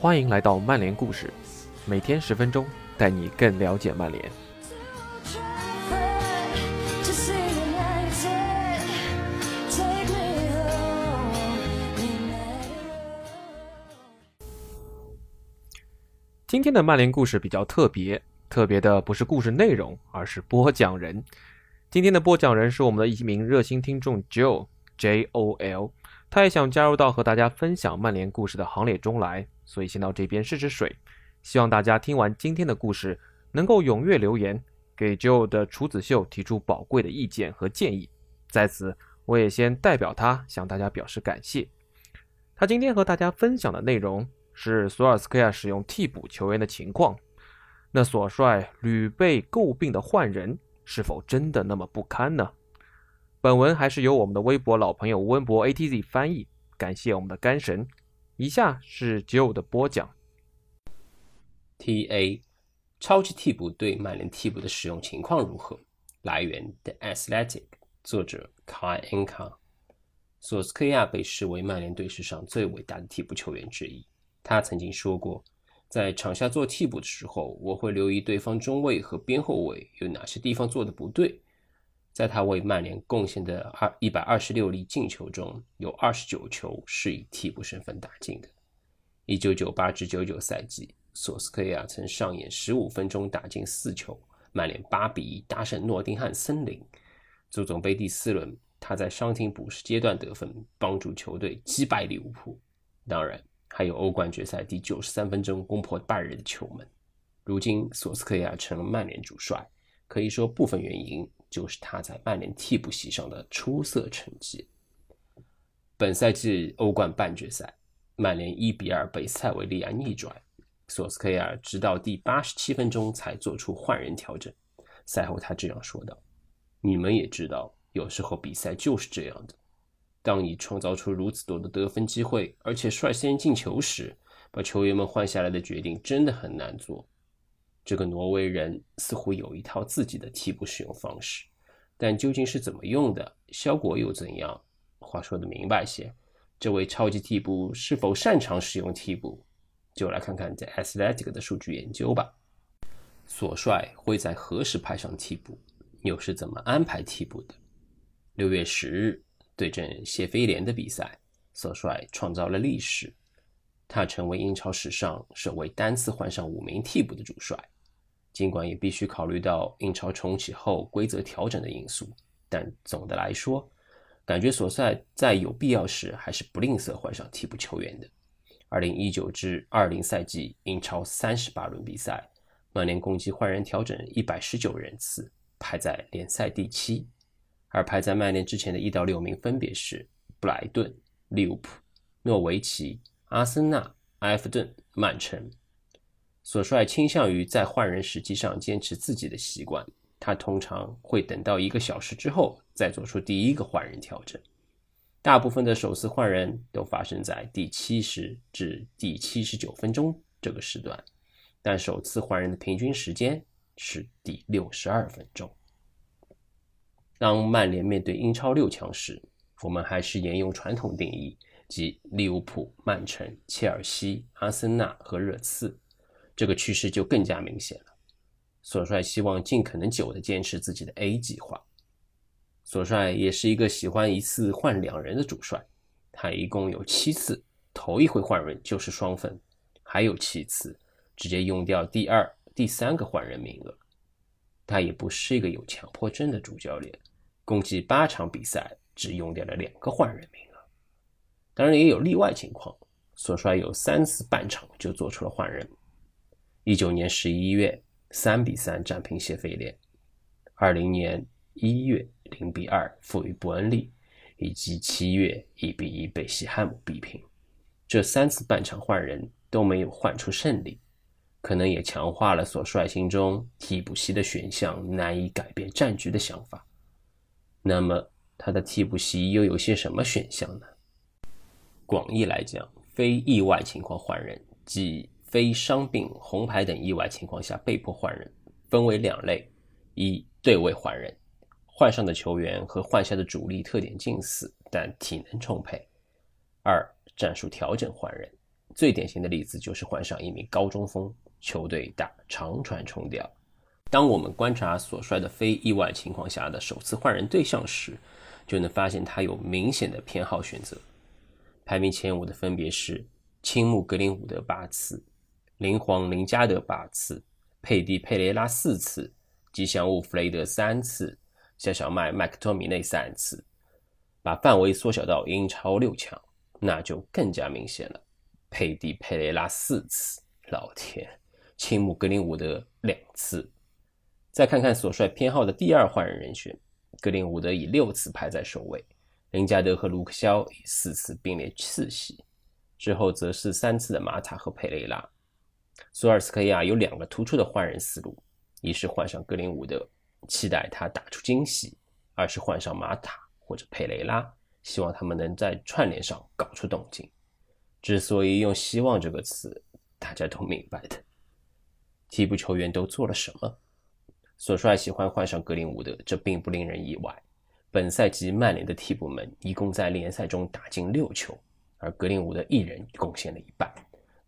欢迎来到曼联故事，每天十分钟，带你更了解曼联。今天的曼联故事比较特别，特别的不是故事内容，而是播讲人。今天的播讲人是我们的一名热心听众 Joe J O L，他也想加入到和大家分享曼联故事的行列中来。所以先到这边试试水，希望大家听完今天的故事，能够踊跃留言，给 Joe 的处子秀提出宝贵的意见和建议。在此，我也先代表他向大家表示感谢。他今天和大家分享的内容是索尔斯克亚使用替补球员的情况。那所帅屡被诟病的换人，是否真的那么不堪呢？本文还是由我们的微博老朋友温博 ATZ 翻译，感谢我们的干神。以下是 Joe 的播讲。T.A. 超级替补对曼联替补的使用情况如何？来源：The Athletic，作者 Kai Enka。索斯克亚被视为曼联队史上最伟大的替补球员之一。他曾经说过，在场下做替补的时候，我会留意对方中卫和边后卫有哪些地方做的不对。在他为曼联贡献的二一百二十六粒进球中，有二十九球是以替补身份打进的。一九九八至九九赛季，索斯克亚曾上演十五分钟打进四球，曼联八比一大胜诺丁汉森林。足总杯第四轮，他在伤停补时阶段得分，帮助球队击败利物浦。当然，还有欧冠决赛第九十三分钟攻破拜仁的球门。如今，索斯克亚成了曼联主帅，可以说部分原因。就是他在曼联替补席上的出色成绩。本赛季欧冠半决赛，曼联一比二被塞维利亚逆转，索斯克亚直到第八十七分钟才做出换人调整。赛后他这样说道：“你们也知道，有时候比赛就是这样的。当你创造出如此多的得分机会，而且率先进球时，把球员们换下来的决定真的很难做。”这个挪威人似乎有一套自己的替补使用方式，但究竟是怎么用的，效果又怎样？话说的明白些，这位超级替补是否擅长使用替补？就来看看在 Athletic 的数据研究吧。索帅会在何时派上替补？又是怎么安排替补的？六月十日对阵谢菲联的比赛，索帅创造了历史，他成为英超史上首位单次换上五名替补的主帅。尽管也必须考虑到英超重启后规则调整的因素，但总的来说，感觉索赛在有必要时还是不吝啬换上替补球员的。二零一九至二零赛季英超三十八轮比赛，曼联共计换人调整一百十九人次，排在联赛第七。而排在曼联之前的一到六名分别是布莱顿、利物浦、诺维奇、阿森纳、埃弗顿、曼城。索帅倾向于在换人时机上坚持自己的习惯，他通常会等到一个小时之后再做出第一个换人调整。大部分的首次换人都发生在第七十至第七十九分钟这个时段，但首次换人的平均时间是第六十二分钟。当曼联面对英超六强时，我们还是沿用传统定义，即利物浦、曼城、切尔西、阿森纳和热刺。这个趋势就更加明显了。索帅希望尽可能久地坚持自己的 A 计划。索帅也是一个喜欢一次换两人的主帅，他一共有七次，头一回换人就是双分，还有七次直接用掉第二、第三个换人名额。他也不是一个有强迫症的主教练，共计八场比赛只用掉了两个换人名额。当然也有例外情况，索帅有三次半场就做出了换人。一九年十一月三比三战平谢菲联，二零年一月零比二负于伯恩利，以及七月一比一被西汉姆逼平。这三次半场换人都没有换出胜利，可能也强化了所帅心中替补席的选项难以改变战局的想法。那么他的替补席又有些什么选项呢？广义来讲，非意外情况换人即。非伤病、红牌等意外情况下被迫换人，分为两类：一、对位换人，换上的球员和换下的主力特点近似，但体能充沛；二、战术调整换人，最典型的例子就是换上一名高中锋，球队打长传冲吊。当我们观察所帅的非意外情况下的首次换人对象时，就能发现他有明显的偏好选择。排名前五的分别是青木格林伍德八次、林皇林加德八次、佩蒂佩雷拉四次、吉祥物弗雷德三次、小小麦麦克托米内三次。把范围缩小到英超六强，那就更加明显了。佩蒂佩雷拉四次，老天，青木格林伍德两次。再看看所帅偏好的第二换人人选，格林伍德以六次排在首位。林加德和卢克肖以四次并列次席，之后则是三次的马塔和佩雷拉。索尔斯克亚有两个突出的换人思路：一是换上格林伍德，期待他打出惊喜；二是换上马塔或者佩雷拉，希望他们能在串联上搞出动静。之所以用“希望”这个词，大家都明白的。替补球员都做了什么？索帅喜欢换上格林伍德，这并不令人意外。本赛季曼联的替补们一共在联赛中打进六球，而格林伍德一人贡献了一半。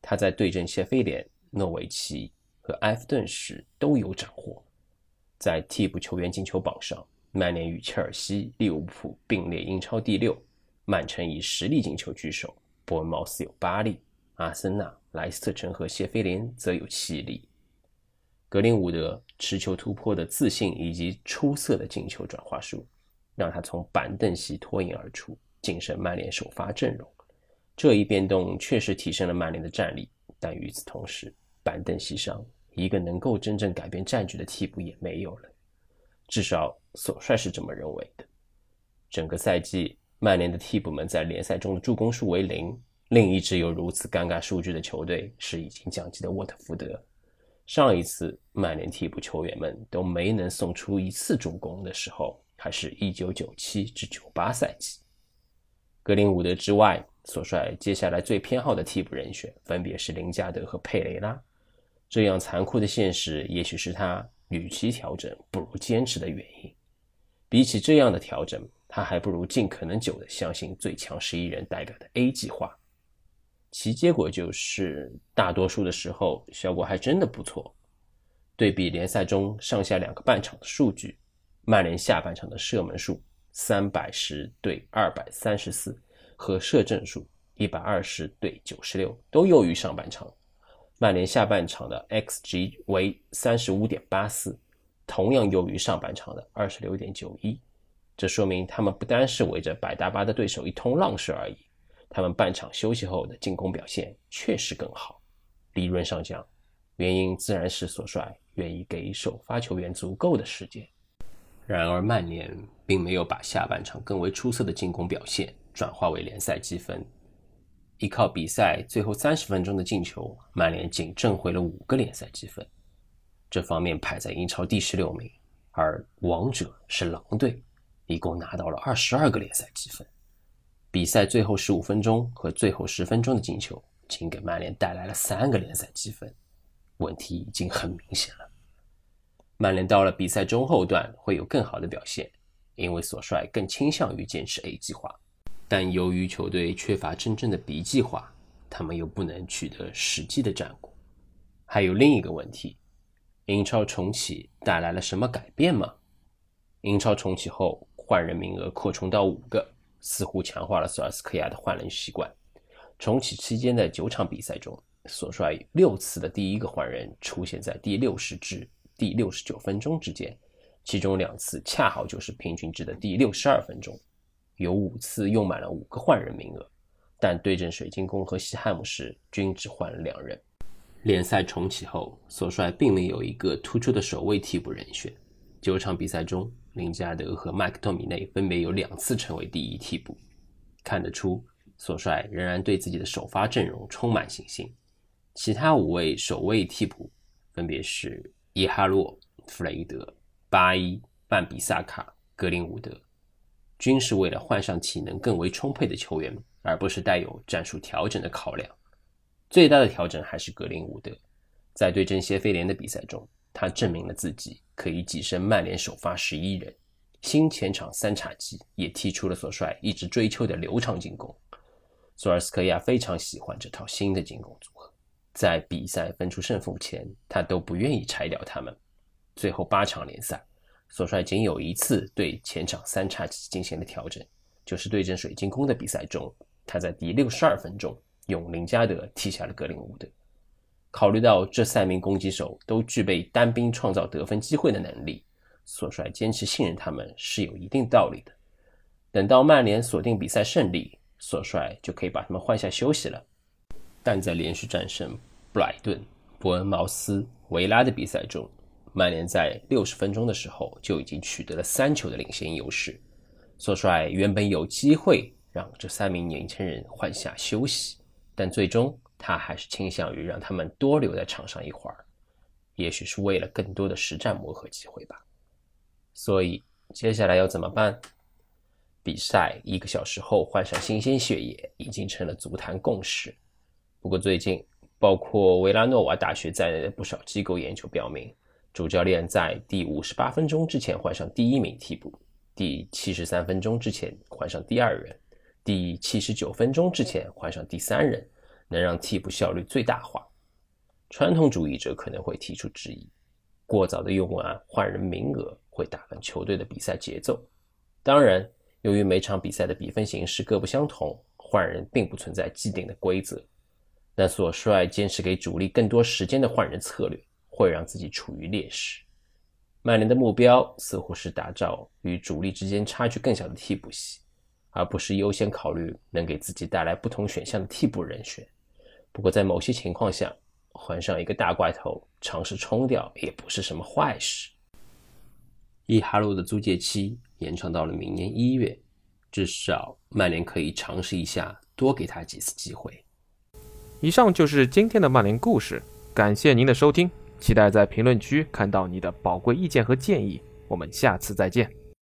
他在对阵谢菲联、诺维奇和埃弗顿时都有斩获。在替补球员进球榜上，曼联与切尔西、利物浦并列英超第六，曼城以十粒进球居首，伯恩茅斯有八粒，阿森纳、莱斯特城和谢菲联则有七粒。格林伍德持球突破的自信以及出色的进球转化术。让他从板凳席脱颖而出，晋升曼联首发阵容。这一变动确实提升了曼联的战力，但与此同时，板凳席上一个能够真正改变战局的替补也没有了。至少索帅是这么认为的。整个赛季，曼联的替补们在联赛中的助攻数为零。另一支有如此尴尬数据的球队是已经降级的沃特福德。上一次曼联替补球员们都没能送出一次助攻的时候。还是一九九七至九八赛季，格林伍德之外，索帅接下来最偏好的替补人选分别是林加德和佩雷拉。这样残酷的现实，也许是他与其调整不如坚持的原因。比起这样的调整，他还不如尽可能久的相信最强十一人代表的 A 计划。其结果就是，大多数的时候效果还真的不错。对比联赛中上下两个半场的数据。曼联下半场的射门数三百十对二百三十四，和射正数一百二十对九十六都优于上半场。曼联下半场的 xG 为三十五点八四，同样优于上半场的二十六点九一。这说明他们不单是围着百大巴的对手一通浪射而已，他们半场休息后的进攻表现确实更好。理论上讲，原因自然是索帅愿意给首发球员足够的时间。然而，曼联并没有把下半场更为出色的进攻表现转化为联赛积分。依靠比赛最后三十分钟的进球，曼联仅挣回了五个联赛积分，这方面排在英超第十六名。而王者是狼队，一共拿到了二十二个联赛积分。比赛最后十五分钟和最后十分钟的进球，仅给曼联带来了三个联赛积分。问题已经很明显了。曼联到了比赛中后段会有更好的表现，因为索帅更倾向于坚持 A 计划。但由于球队缺乏真正的 B 计划，他们又不能取得实际的战果。还有另一个问题：英超重启带来了什么改变吗？英超重启后，换人名额扩充到五个，似乎强化了索尔斯克亚的换人习惯。重启期间的九场比赛中，索帅六次的第一个换人出现在第六十至。第六十九分钟之间，其中两次恰好就是平均值的第六十二分钟，有五次用满了五个换人名额，但对阵水晶宫和西汉姆时均只换了两人。联赛重启后，索帅并没有一个突出的守卫替补人选。九场比赛中，林加德和麦克托米内分别有两次成为第一替补，看得出索帅仍然对自己的首发阵容充满信心。其他五位守卫替补分别是。伊哈洛、弗雷德、巴伊、范比萨卡、格林伍德，均是为了换上体能更为充沛的球员，而不是带有战术调整的考量。最大的调整还是格林伍德，在对阵谢菲联的比赛中，他证明了自己可以跻身曼联首发十一人。新前场三叉戟也踢出了所帅一直追求的流畅进攻。索尔斯克亚非常喜欢这套新的进攻组合，在比赛分出胜负前，他都不愿意拆掉他们。最后八场联赛，索帅仅有一次对前场三叉戟进行了调整，就是对阵水晶宫的比赛中，他在第六十二分钟用林加德踢下了格林伍德。考虑到这三名攻击手都具备单兵创造得分机会的能力，索帅坚持信任他们是有一定道理的。等到曼联锁定比赛胜利，索帅就可以把他们换下休息了。但在连续战胜布莱顿、伯恩茅斯、维拉的比赛中，曼联在六十分钟的时候就已经取得了三球的领先优势。索帅原本有机会让这三名年轻人换下休息，但最终。他还是倾向于让他们多留在场上一会儿，也许是为了更多的实战磨合机会吧。所以接下来要怎么办？比赛一个小时后换上新鲜血液已经成了足坛共识。不过最近，包括维拉诺瓦大学在内的不少机构研究表明，主教练在第五十八分钟之前换上第一名替补，第七十三分钟之前换上第二人，第七十九分钟之前换上第三人。能让替补效率最大化。传统主义者可能会提出质疑：过早的用完换人名额会打乱球队的比赛节奏。当然，由于每场比赛的比分形式各不相同，换人并不存在既定的规则。但索帅坚持给主力更多时间的换人策略，会让自己处于劣势。曼联的目标似乎是打造与主力之间差距更小的替补席，而不是优先考虑能给自己带来不同选项的替补人选。不过，在某些情况下，换上一个大怪头尝试冲掉也不是什么坏事。伊哈洛的租借期延长到了明年一月，至少曼联可以尝试一下，多给他几次机会。以上就是今天的曼联故事，感谢您的收听，期待在评论区看到你的宝贵意见和建议。我们下次再见。